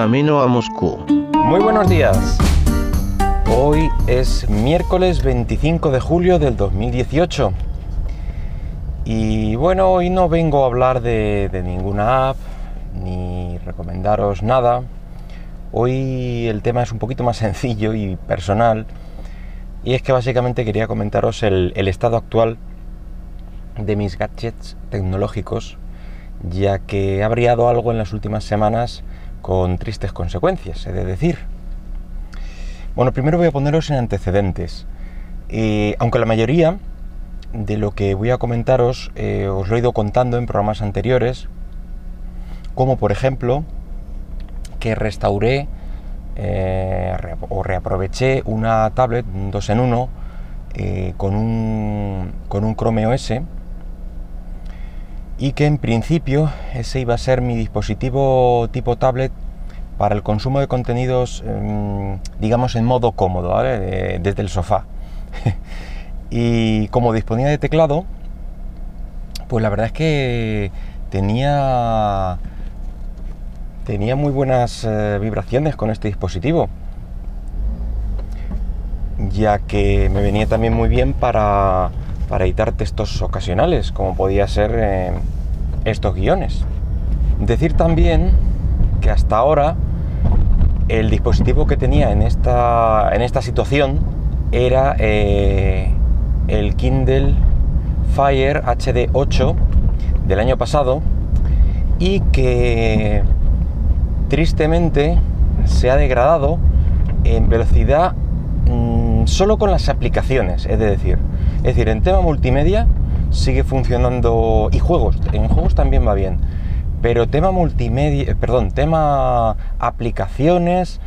camino a Moscú. Muy buenos días. Hoy es miércoles 25 de julio del 2018. Y bueno, hoy no vengo a hablar de, ninguna app ni recomendaros nada. Hoy el tema es un poquito más sencillo y personal. Y es que básicamente quería comentaros el, el estado actual de mis gadgets tecnológicos, ya que ha brillado algo en las últimas semanas con tristes consecuencias, he de decir. Bueno, primero voy a poneros en antecedentes. Eh, aunque la mayoría de lo que voy a comentaros eh, os lo he ido contando en programas anteriores, como por ejemplo que restauré eh, o reaproveché una tablet, un 2 en 1, con, un, con un Chrome OS y que en principio ese iba a ser mi dispositivo tipo tablet para el consumo de contenidos, em, digamos, en modo cómodo, desde el sofá. y como disponía de teclado, pues la verdad es que tenía, tenía muy buenas eh, vibraciones con este dispositivo, ya que me venía también muy bien para para editar textos ocasionales, como podía ser eh, estos guiones. Decir también que hasta ahora el dispositivo que tenía en esta, en esta situación era eh, el Kindle Fire HD 8 del año pasado y que tristemente se ha degradado en velocidad mm, solo con las aplicaciones, es decir, es decir, en tema multimedia sigue funcionando y juegos, en juegos también va bien, pero tema multimedia, eh, perdón, tema aplicaciones,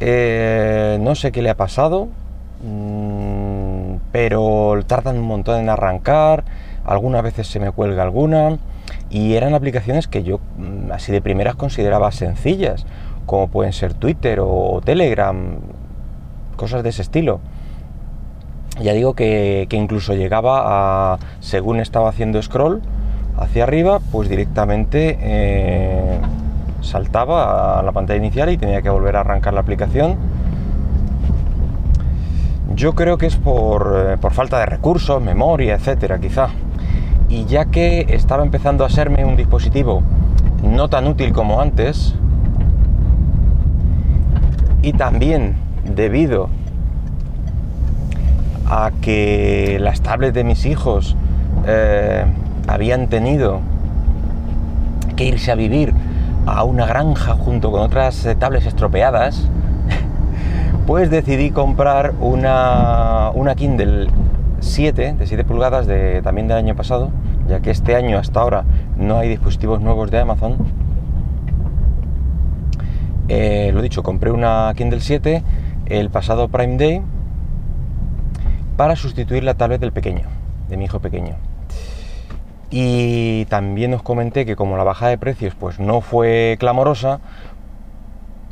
eh, no sé qué le ha pasado, mm, pero tardan un montón en arrancar, algunas veces se me cuelga alguna y eran aplicaciones que yo mm, así de primeras consideraba sencillas, como pueden ser Twitter o Telegram, cosas de ese estilo ya digo que, incluso llegaba a, según estaba haciendo scroll hacia arriba, pues directamente eh, saltaba a la pantalla inicial y tenía que volver a arrancar la aplicación. Yo creo que es por, eh, por falta de recursos, memoria, etcétera, quizá. Y ya que estaba empezando a serme un dispositivo no tan útil como antes, y también debido a que las tablets de mis hijos eh, habían tenido que irse a vivir a una granja junto con otras eh, tablets estropeadas, pues decidí comprar una, una Kindle 7 de 7 pulgadas de, también del año pasado, ya que este año hasta ahora no hay dispositivos nuevos de Amazon. Eh, lo dicho, compré una Kindle 7 el pasado Prime Day para sustituir la tablet del pequeño, de mi hijo pequeño. Y también os comenté que como la baja de precios pues no fue clamorosa,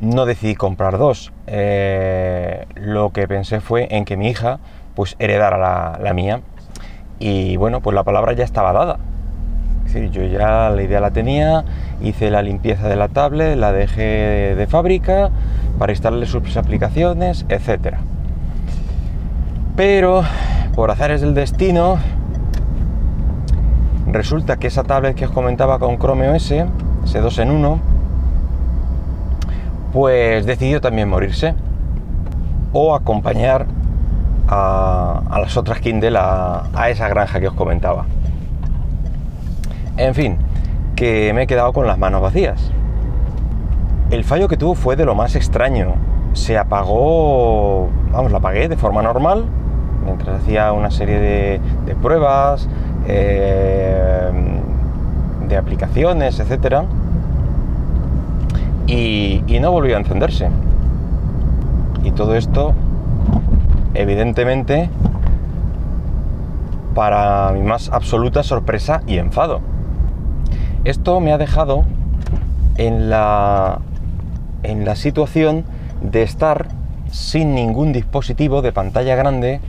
no decidí comprar dos. Eh, lo que pensé fue en que mi hija pues heredara la, mía. Y bueno, pues la palabra ya estaba dada. Yo ya la idea la tenía, hice la limpieza de la tablet, la dejé de fábrica para instalarle sus aplicaciones, etcétera. Pero por azares del destino, resulta que esa tablet que os comentaba con Chrome OS, ese 2 en 1, pues decidió también morirse o acompañar a, las otras Kindle a, a esa granja que os comentaba. En fin, que me he quedado con las manos vacías. El fallo que tuvo fue de lo más extraño. Se apagó, vamos, la apagué de forma normal mientras hacía una serie de, pruebas, eh, de aplicaciones, etc. Y, no volvió a encenderse. Y todo esto, evidentemente, para mi más absoluta sorpresa y enfado. Esto me ha dejado en la, en la situación de estar sin ningún dispositivo de pantalla grande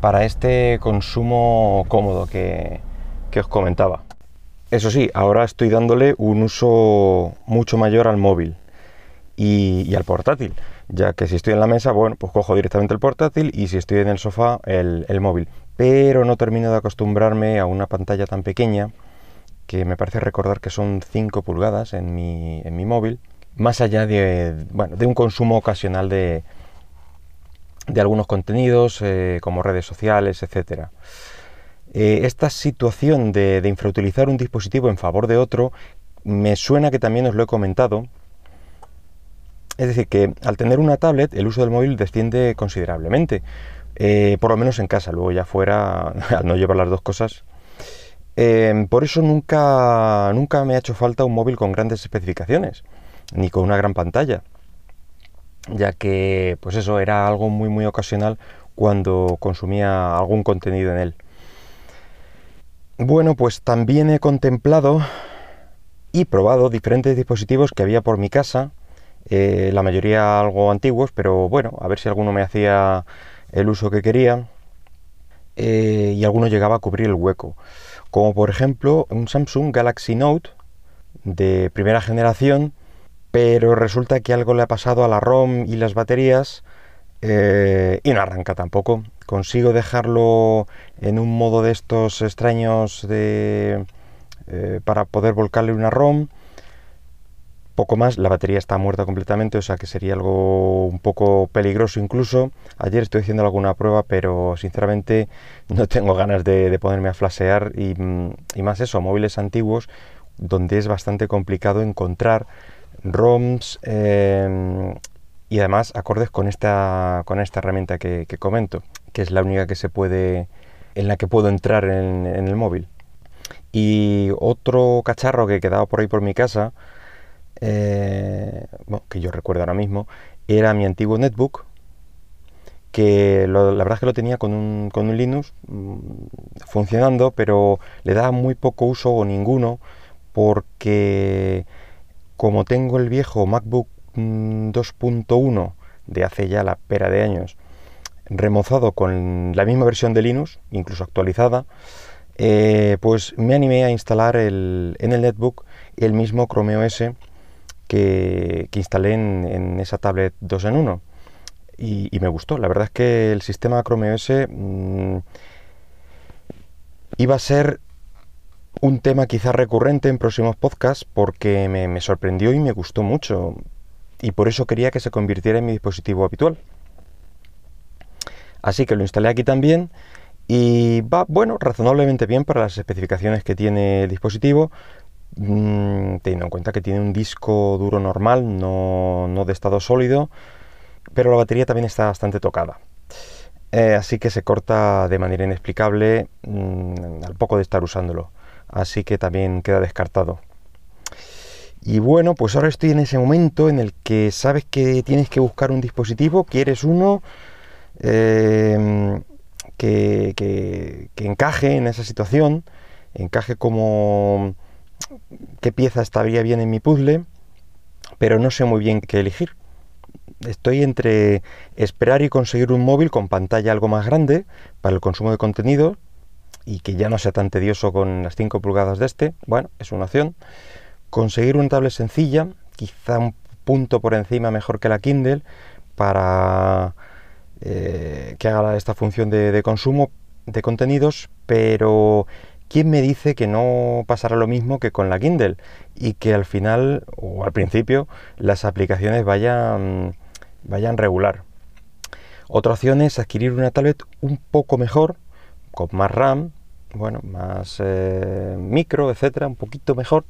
para este consumo cómodo que, os comentaba. Eso sí, ahora estoy dándole un uso mucho mayor al móvil. y, al portátil, ya que si estoy en la mesa, bueno, pues cojo directamente el portátil y si estoy en el sofá, el, móvil. Pero no termino de acostumbrarme a una pantalla tan pequeña, que me parece recordar que son 5 pulgadas en mi, en mi móvil, más allá de, bueno, de un consumo ocasional de, de algunos contenidos, eh, como redes sociales, etcétera. Eh, esta situación de, de, infrautilizar un dispositivo en favor de otro me suena que también os lo he comentado es decir, que al tener una tablet el uso del móvil desciende considerablemente, eh, por lo menos en casa, luego ya fuera, al no llevar las dos cosas. Em, por eso nunca, nunca me ha hecho falta un móvil con grandes especificaciones, ni con una gran pantalla, ya que pues eso era algo muy muy ocasional cuando consumía algún contenido en él. Bueno, pues también he contemplado y probado diferentes dispositivos que había por mi casa, eh, la mayoría algo antiguos, pero bueno, a ver si alguno me hacía el uso que quería eh, y alguno llegaba a cubrir el hueco. Como por ejemplo un Samsung Galaxy Note de primera generación, pero resulta que algo le ha pasado a la ROM y las baterías eh, y no arranca tampoco. Consigo dejarlo en un modo de estos extraños de, para poder volcarle una ROM poco más, la batería está muerta completamente, o sea que sería algo un poco peligroso incluso. Ayer estoy haciendo alguna prueba, pero sinceramente no tengo ganas de, ponerme a flashear y, más eso, móviles antiguos donde es bastante complicado encontrar ROMs em, y además acordes con esta, con esta herramienta que, comento, que es la única que se puede, en la que puedo entrar en, el móvil. Y otro cacharro que quedaba por ahí por mi casa, eh, que yo recuerdo ahora mismo, era mi antiguo netbook, que la verdad es que lo tenía con un, con un Linux mm, funcionando, pero le daba muy poco uso o ninguno, porque como tengo el viejo MacBook 2.1 mm, de hace ya la pera de años, remozado con la misma versión de Linux, incluso actualizada, eh, pues me animé a instalar el, en el netbook el mismo Chrome OS que, instalé en, esa tablet 2 en 1 y, me gustó. La verdad es que el sistema Chrome OS mm, iba a ser un tema quizá recurrente en próximos podcasts porque me, sorprendió y me gustó mucho y por eso quería que se convirtiera en mi dispositivo habitual. Así que lo instalé aquí también y va, bueno, razonablemente bien para las especificaciones que tiene el dispositivo. Mm, teniendo en cuenta que tiene un disco duro normal, no, de estado sólido, pero la batería también está bastante tocada. Eh, así que se corta de manera inexplicable mm, al poco de estar usándolo. Así que también queda descartado. Y bueno, pues ahora estoy en ese momento en el que sabes que tienes que buscar un dispositivo, quieres uno eh, que, que encaje en esa situación, encaje como qué pieza estaría bien en mi puzzle, pero no sé muy bien qué elegir. Estoy entre esperar y conseguir un móvil con pantalla algo más grande para el consumo de contenido y que ya no sea tan tedioso con las 5 pulgadas de este, bueno, es una opción. Conseguir una tablet sencilla, quizá un punto por encima mejor que la Kindle, para eh, que haga esta función de consumo de contenidos, pero ¿quién me dice que no pasará lo mismo que con la Kindle y que al final o al principio las aplicaciones vayan, vayan regular? Otra opción es adquirir una tablet un poco mejor, con más RAM, bueno, más eh, micro, etcétera, un poquito mejor.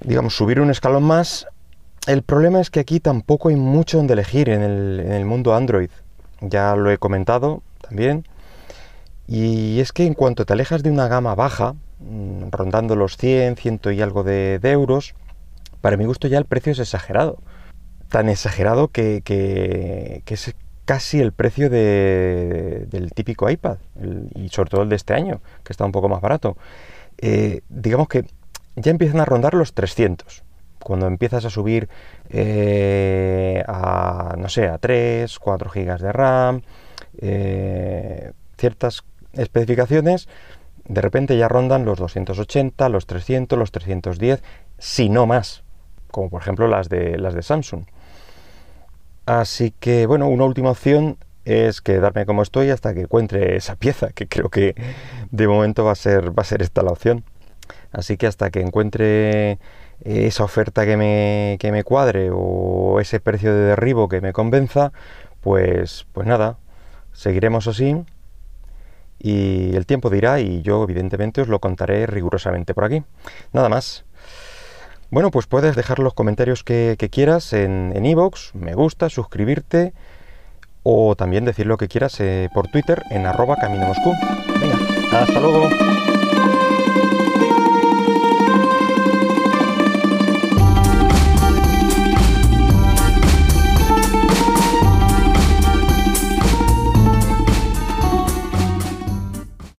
Digamos, subir un escalón más. El problema es que aquí tampoco hay mucho donde elegir en el, en el mundo Android. Ya lo he comentado también. Y es que en cuanto te alejas de una gama baja, mm, rondando los 100, 100 y algo de, euros, para mi gusto ya el precio es exagerado. Tan exagerado que, es casi el precio del típico iPad, y sobre todo el de este año, que está un poco más barato. Eh, digamos que ya empiezan a rondar los 300. Cuando empiezas a subir eh, a, no sé, a 3, 4 gigas de RAM, eh, ciertas especificaciones, de repente ya rondan los 280, los 300, los 310, si no más. como por ejemplo las de, las de Samsung. Así que bueno, una última opción es quedarme como estoy hasta que encuentre esa pieza, que creo que de momento va a ser, va a ser esta la opción. Así que hasta que encuentre esa oferta que me, que me cuadre o ese precio de derribo que me convenza, pues, pues nada, seguiremos así y el tiempo dirá y yo evidentemente os lo contaré rigurosamente por aquí. Nada más. Bueno, pues puedes dejar los comentarios que, quieras en iVoox, me gusta, suscribirte o también decir lo que quieras eh, por Twitter en arroba camino Moscú. Venga, hasta luego.